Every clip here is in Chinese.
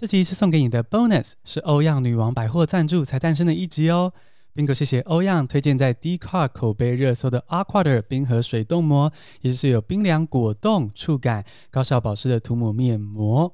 这集是送给你的 bonus，是欧漾女王百货赞助才诞生的一集哦。Bingo，谢谢欧漾推荐在 d c a r 口碑热搜的 Aquater 冰河水冻膜，也是有冰凉果冻触感、高效保湿的涂抹面膜。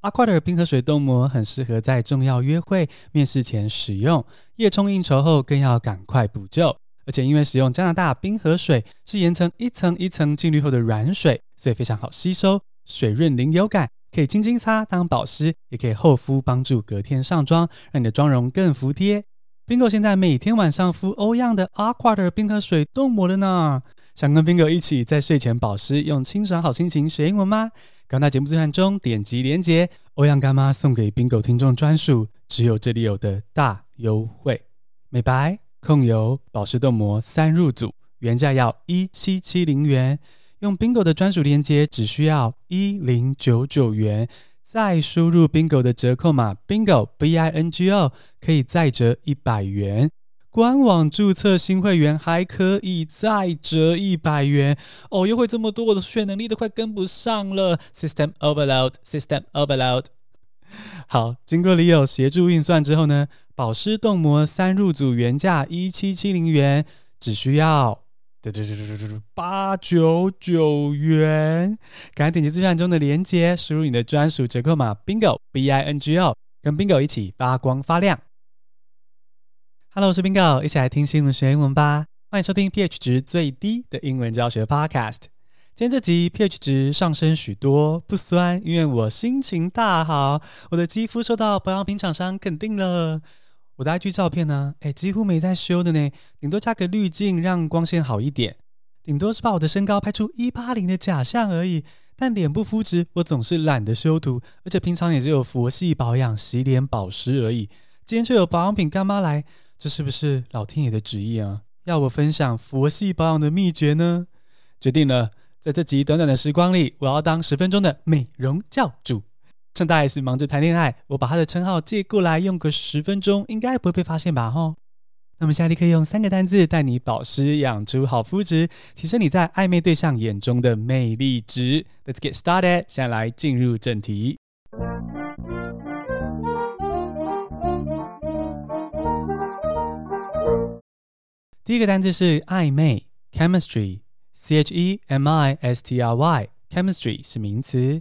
Aquater 冰河水冻膜很适合在重要约会、面试前使用，夜冲应酬后更要赶快补救。而且因为使用加拿大冰河水，是岩层一层一层浸滤后的软水，所以非常好吸收，水润零油感。可以轻轻擦当保湿，也可以厚敷帮助隔天上妆，让你的妆容更服帖。Bingo 现在每天晚上敷欧漾的 Aquater 冰河水冻膜了呢。想跟 Bingo 一起在睡前保湿，用清爽好心情学英文吗？刚到节目资讯中点击连结，欧阳干妈送给 Bingo 听众专属，只有这里有的大优惠。美白、控油、保湿冻膜三入组，原价要一七七零元。用 Bingo 的专属链接，只需要一零九九元，再输入 Bingo 的折扣码 Bingo B I N G O，可以再折一百元。官网注册新会员还可以再折一百元哦！优惠这么多，我的数学能力都快跟不上了。System overload，System overload。好，经过李友协助运算之后呢，保湿冻膜三入组原价一七七零元，只需要。八九九元，赶快点击资讯中的链接，输入你的专属折扣码 Bingo B I N G O，跟 Bingo 一起发光发亮。Hello，我是 Bingo，一起来听新闻学英文吧。欢迎收听 pH 值最低的英文教学 Podcast。今天这集 pH 值上升许多，不酸，因为我心情大好，我的肌肤受到保养品厂商肯定了。我的 IG 照片呢？哎，几乎没在修的呢，顶多加个滤镜让光线好一点，顶多是把我的身高拍出一八零的假象而已。但脸部肤质我总是懒得修图，而且平常也只有佛系保养、洗脸、保湿而已。今天却有保养品干妈来，这是不是老天爷的旨意啊？要我分享佛系保养的秘诀呢？决定了，在这集短短的时光里，我要当十分钟的美容教主。趁大 S 忙着谈恋爱，我把她的称号借过来用个十分钟，应该不会被发现吧？吼！那么现在立刻用三个单字带你保湿，养出好肤质，提升你在暧昧对象眼中的魅力值。Let's get started，现在来进入正题。第一个单字是暧昧，chemistry，c h e m i s t r y，chemistry 是名词。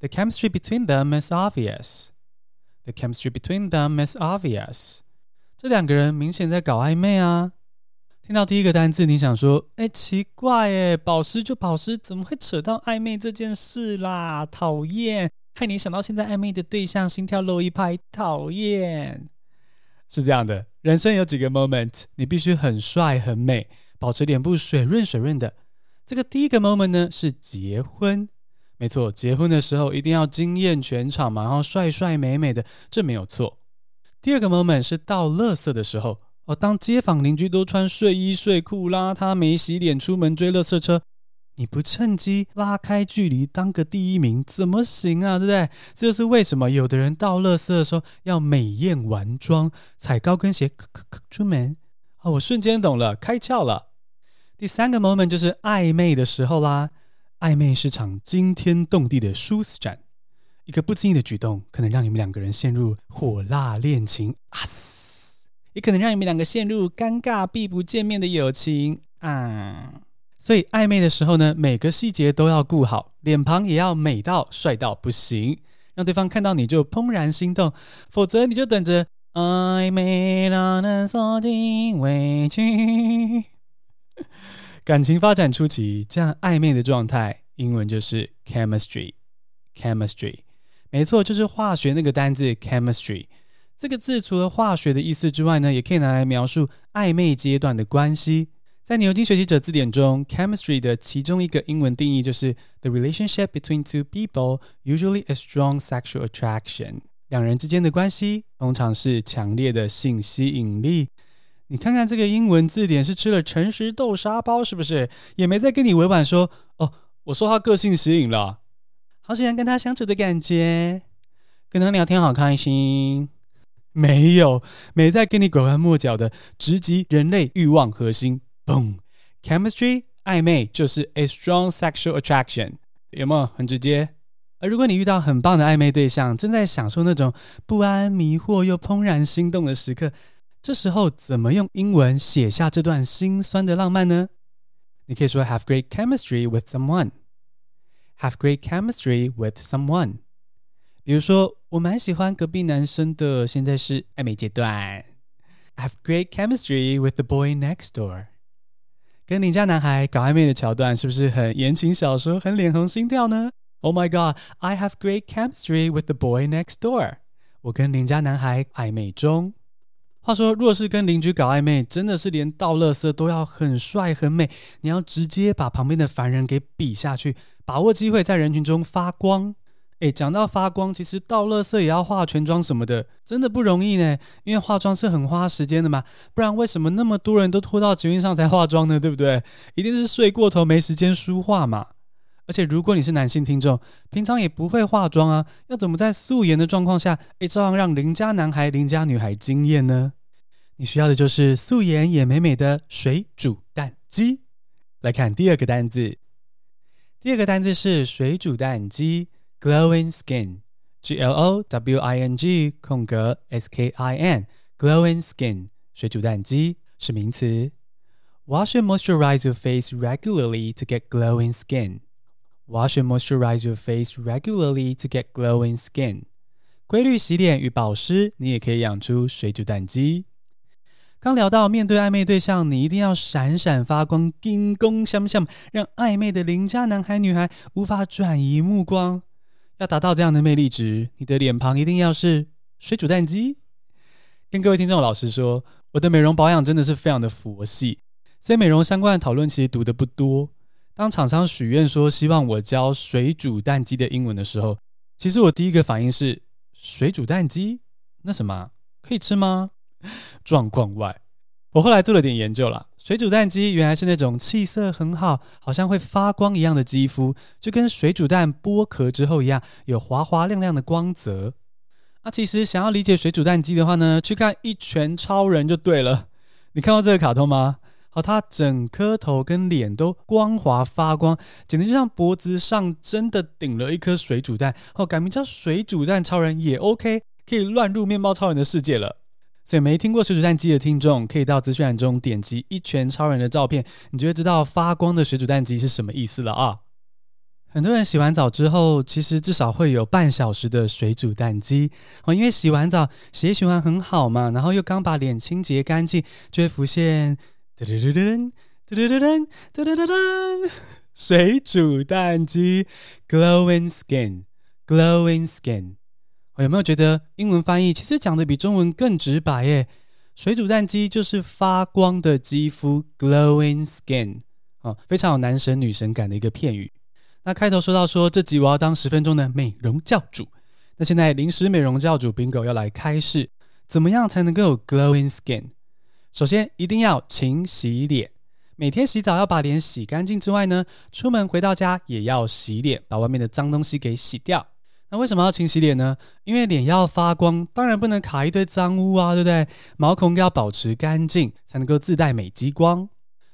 The chemistry between them is obvious. The chemistry between them is obvious. 这两个人明显在搞暧昧啊！听到第一个单字，你想说：哎，奇怪诶，保湿就保湿，怎么会扯到暧昧这件事啦？讨厌，害你想到现在暧昧的对象心跳漏一拍，讨厌。是这样的，人生有几个 moment，你必须很帅很美，保持脸部水润水润的。这个第一个 moment 呢，是结婚。没错，结婚的时候一定要惊艳全场嘛，然后帅帅美美的，这没有错。第二个 moment 是到垃圾的时候哦，当街坊邻居都穿睡衣睡裤，邋遢没洗脸出门追垃圾车，你不趁机拉开距离当个第一名怎么行啊？对不对？这就是为什么有的人到垃圾的时候要美艳完妆，踩高跟鞋咳咳咳出门。哦，我瞬间懂了，开窍了。第三个 moment 就是暧昧的时候啦。暧昧是场惊天动地的殊死战，一个不经意的举动可能让你们两个人陷入火辣恋情啊，也可能让你们两个陷入尴尬避不见面的友情啊。所以暧昧的时候呢，每个细节都要顾好，脸庞也要美到帅到不行，让对方看到你就怦然心动，否则你就等着暧昧让人锁进委屈。感情发展初期，这样暧昧的状态，英文就是 chemistry。chemistry，没错，就是化学那个单字 chemistry。这个字除了化学的意思之外呢，也可以拿来描述暧昧阶段的关系。在牛津学习者字典中，chemistry 的其中一个英文定义就是 the relationship between two people, usually a strong sexual attraction。两人之间的关系通常是强烈的性吸引力。你看看这个英文字典是吃了诚实豆沙包是不是？也没再跟你委婉说哦，我受他个性吸引了，好喜欢跟他相处的感觉，跟他聊天好开心。没有，没再跟你拐弯抹角的，直击人类欲望核心。Boom，chemistry 暧昧就是 a strong sexual attraction，有没有很直接？而如果你遇到很棒的暧昧对象，正在享受那种不安、迷惑又怦然心动的时刻，这时候怎么用英文写下这段心酸的浪漫呢？你可以说 have great chemistry with someone，have great chemistry with someone。比如说，我蛮喜欢隔壁男生的，现在是暧昧阶段，have great chemistry with the boy next door。跟邻家男孩搞暧昧的桥段，是不是很言情小说，很脸红心跳呢？Oh my God, I have great chemistry with the boy next door. 我跟邻家男孩暧昧中。话说，若是跟邻居搞暧昧，真的是连倒垃圾都要很帅很美，你要直接把旁边的凡人给比下去，把握机会在人群中发光。诶，讲到发光，其实倒垃圾也要化全妆什么的，真的不容易呢。因为化妆是很花时间的嘛，不然为什么那么多人都拖到捷运上才化妆呢？对不对？一定是睡过头没时间梳化嘛。而且，如果你是男性听众，平常也不会化妆啊，要怎么在素颜的状况下，诶，照样让邻家男孩、邻家女孩惊艳呢？你需要的就是素颜也美美的水煮蛋鸡。来看第二个单字，第二个单字是水煮蛋鸡，glowing skin，G L O W I N G 空格 S K I N，glowing skin，水煮蛋鸡是名词。Wash and moisturize your face regularly to get glowing skin. Wash and moisturize your face regularly to get glowing skin. 规律洗脸与保湿，你也可以养出水煮蛋肌。刚聊到面对暧昧对象，你一定要闪闪发光，金光闪闪，让暧昧的邻家男孩女孩无法转移目光。要达到这样的魅力值，你的脸庞一定要是水煮蛋肌。跟各位听众老实说，我的美容保养真的是非常的佛系，所以美容相关的讨论其实读的不多。当厂商许愿说希望我教水煮蛋鸡的英文的时候，其实我第一个反应是水煮蛋鸡？那什么可以吃吗？状况外，我后来做了点研究啦。水煮蛋鸡原来是那种气色很好，好像会发光一样的肌肤，就跟水煮蛋剥壳之后一样，有滑滑亮亮的光泽。啊，其实想要理解水煮蛋鸡的话呢，去看《一拳超人》就对了。你看过这个卡通吗？好，他整颗头跟脸都光滑发光，简直就像脖子上真的顶了一颗水煮蛋。哦，改名叫水煮蛋超人也 OK，可以乱入面包超人的世界了。所以没听过水煮蛋机的听众，可以到资讯栏中点击一拳超人的照片，你就会知道发光的水煮蛋机是什么意思了啊。很多人洗完澡之后，其实至少会有半小时的水煮蛋机哦，因为洗完澡血液循环很好嘛，然后又刚把脸清洁干净，就会浮现。噔噔噔噔噔噔噔噔噔噔，水煮蛋鸡，glowing skin，glowing skin。我有没有觉得英文翻译其实讲的比中文更直白耶？水煮蛋鸡就是发光的肌肤，glowing skin，哦，非常有男神女神感的一个片语。那开头说到说这集我要当十分钟的美容教主，那现在临时美容教主 Bingo 要来开示，怎么样才能够有 glowing skin？首先，一定要勤洗脸，每天洗澡要把脸洗干净之外呢，出门回到家也要洗脸，把外面的脏东西给洗掉。那为什么要勤洗脸呢？因为脸要发光，当然不能卡一堆脏污啊，对不对？毛孔要保持干净，才能够自带美肌光。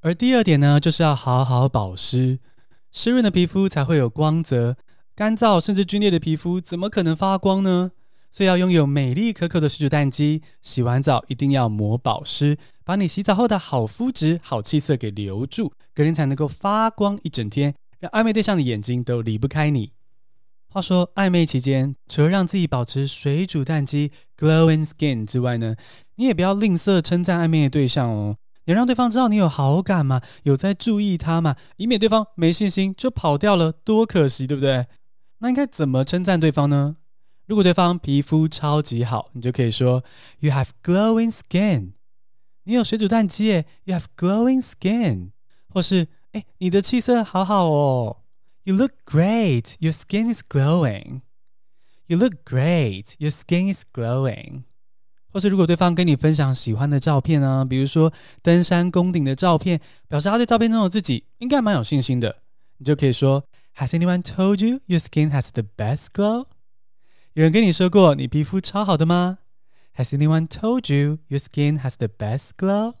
而第二点呢，就是要好好保湿，湿润的皮肤才会有光泽，干燥甚至皲裂的皮肤怎么可能发光呢？所以要拥有美丽可口的水煮蛋肌，洗完澡一定要抹保湿，把你洗澡后的好肤质、好气色给留住，隔天才能够发光一整天，让暧昧对象的眼睛都离不开你。话说暧昧期间，除了让自己保持水煮蛋肌 glowing skin 之外呢，你也不要吝啬称赞暧昧的对象哦，你让对方知道你有好感嘛，有在注意他嘛，以免对方没信心就跑掉了，多可惜，对不对？那应该怎么称赞对方呢？如果对方皮肤超级好，你就可以说 You have glowing skin。你有水煮蛋鸡耶，You have glowing skin。或是哎，你的气色好好哦，You look great, your skin is glowing。You look great, your skin is glowing。或是如果对方跟你分享喜欢的照片啊，比如说登山攻顶的照片，表示他对照片中的自己应该蛮有信心的，你就可以说 Has anyone told you your skin has the best glow？有人跟你说过你皮肤超好的吗？Has anyone told you your skin has the best glow？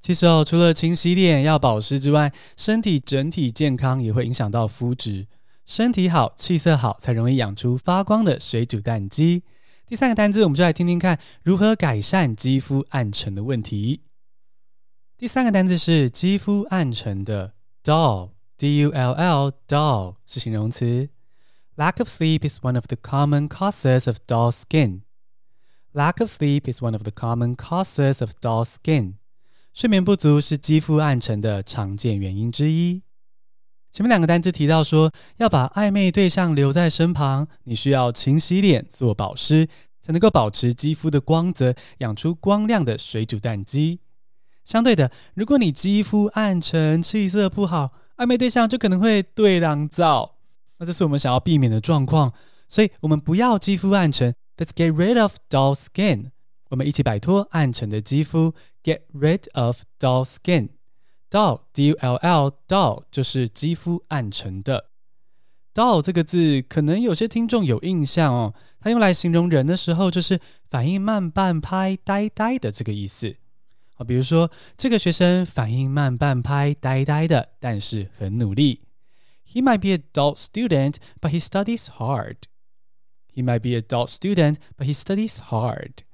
其实哦，除了勤洗脸要保湿之外，身体整体健康也会影响到肤质。身体好、气色好，才容易养出发光的水煮蛋肌。第三个单字，我们就来听听看如何改善肌肤暗沉的问题。第三个单字是肌肤暗沉的 dull，D-U-L-L，dull 是形容词。Lack of sleep is one of the common causes of dull skin. Lack of sleep is one of the common causes of dull skin. 睡眠不足是肌肤暗沉的常见原因之一。前面两个单词提到说，要把暧昧对象留在身旁，你需要勤洗脸、做保湿，才能够保持肌肤的光泽，养出光亮的水煮蛋肌。相对的，如果你肌肤暗沉、气色不好，暧昧对象就可能会对狼造。这是我们想要避免的状况，所以我们不要肌肤暗沉。Let's get rid of dull skin。我们一起摆脱暗沉的肌肤，get rid of dull skin。dull d u l l dull 就是肌肤暗沉的。dull 这个字可能有些听众有印象哦，它用来形容人的时候，就是反应慢半拍、呆呆的这个意思。好，比如说这个学生反应慢半拍、呆呆的，但是很努力。He might be a dull student, but he studies hard. He might be a dull student, but he studies hard.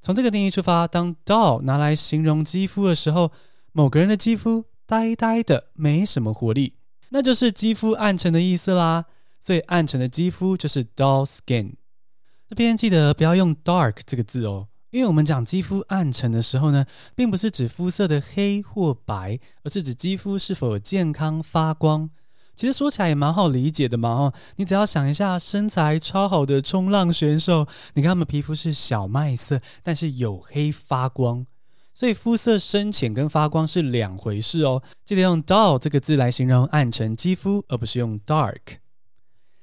从这个定义出发，当 dull 拿来形容肌肤的时候，某个人的肌肤呆呆的，没什么活力，那就是肌肤暗沉的意思啦。所以暗沉的肌肤就是 dull skin。这边记得不要用 dark 这个字哦，因为我们讲肌肤暗沉的时候呢，并不是指肤色的黑或白，而是指肌肤是否健康发光。其实说起来也蛮好理解的嘛，哦，你只要想一下身材超好的冲浪选手，你看他们皮肤是小麦色，但是黝黑发光。所以肤色深浅跟发光是两回事哦，记得用 dull 这个字来形容暗沉肌肤，而不是用 dark。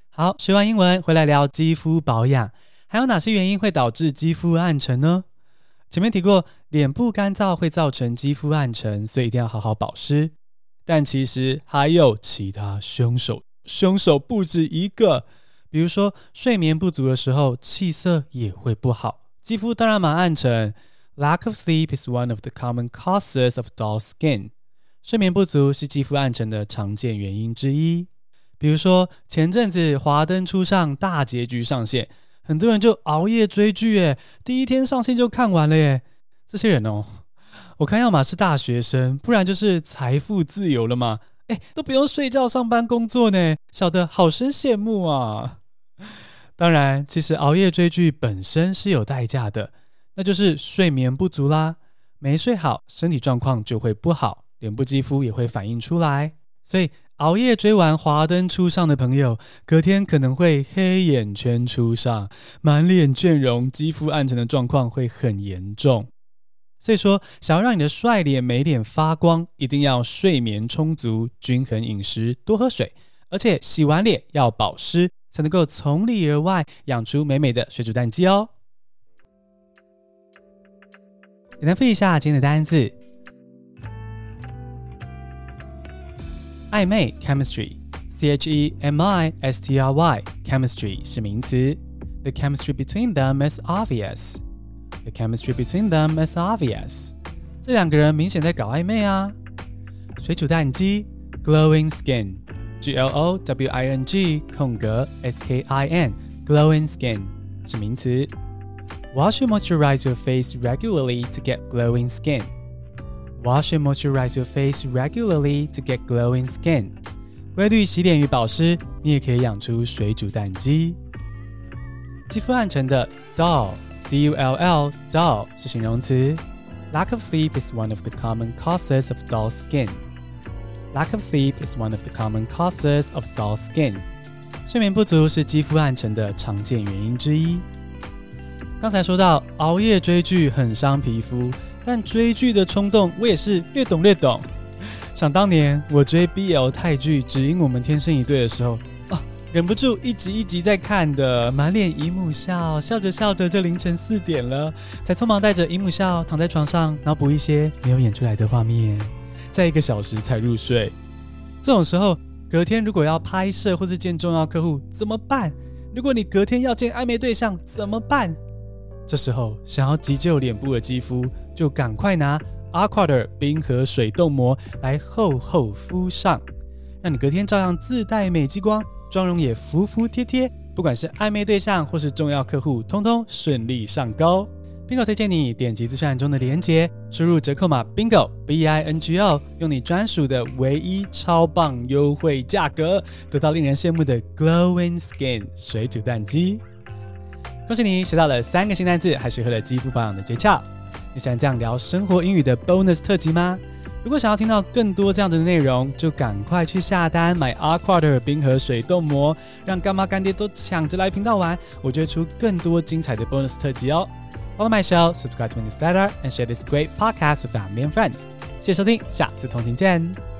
好，学完英文回来聊肌肤保养，还有哪些原因会导致肌肤暗沉呢？前面提过，脸部干燥会造成肌肤暗沉，所以一定要好好保湿。但其实还有其他凶手，凶手不止一个。比如说睡眠不足的时候，气色也会不好，肌肤当然蛮暗沉。Lack of sleep is one of the common causes of dull skin. 睡眠不足是肌肤暗沉的常见原因之一。比如说，前阵子《华灯初上》大结局上线，很多人就熬夜追剧，诶，第一天上线就看完了耶。这些人哦，我看要么是大学生，不然就是财富自由了嘛，诶，都不用睡觉上班工作呢，小的好生羡慕啊。当然，其实熬夜追剧本身是有代价的。那就是睡眠不足啦，没睡好，身体状况就会不好，脸部肌肤也会反映出来。所以熬夜追完《华灯初上》的朋友，隔天可能会黑眼圈初上，满脸倦容，肌肤暗沉的状况会很严重。所以说，想要让你的帅脸美脸发光，一定要睡眠充足，均衡饮食，多喝水，而且洗完脸要保湿，才能够从里而外养出美美的水煮蛋肌哦。简单复一下今天的单词：暧昧 （chemistry），c h e m i s t r y，chemistry 是名词。The chemistry between them is obvious. The chemistry between them is obvious. 这两个人明显在搞暧昧啊。水煮蛋鸡 （glowing skin），g l o w i n g 空格 s k i n，glowing skin 是名词。Wash and moisturize your face regularly to get glowing skin. Wash and moisturize your face regularly to get glowing skin. 规律洗脸与保湿，你也可以养出水煮蛋肌。肌肤暗沉的 dull，D-U-L-L D.U.L.L. dull 是形容词。Lack of sleep is one of the common causes of dull skin. Lack of sleep is one of the common causes of dull skin. 睡眠不足是肌肤暗沉的常见原因之一。刚才说到熬夜追剧很伤皮肤，但追剧的冲动我也是略懂略懂。想当年我追 BL 泰剧《只因我们天生一对》的时候，忍不住一集一集在看的，满脸姨母笑，笑着笑着就凌晨四点了，才匆忙带着姨母笑躺在床上脑补一些没有演出来的画面，再一个小时才入睡。这种时候，隔天如果要拍摄或是见重要客户怎么办？如果你隔天要见暧昧对象怎么办？这时候想要急救脸部的肌肤，就赶快拿 Aquader 冰和水冻膜来厚厚敷上，让你隔天照样自带美肌光，妆容也服服帖帖，不管是暧昧对象或是重要客户，通通顺利上钩。Bingo 推荐你点击资讯栏中的链接，输入折扣码 Bingo B I N G O，用你专属的唯一超棒优惠价格，得到令人羡慕的 Glowing Skin 水煮蛋肌。恭喜你学到了三个新单字，还学会了肌肤保养的诀窍。你喜欢这样聊生活英语的 Bonus 特辑吗？如果想要听到更多这样的内容，就赶快去下单买 Aquater 冰河水冻膜，让干妈干爹都抢着来频道玩。我就会出更多精彩的 Bonus 特辑哦。Follow my show, subscribe to my newsletter, and share this great podcast with family and friends. 谢谢收听，下次同行见。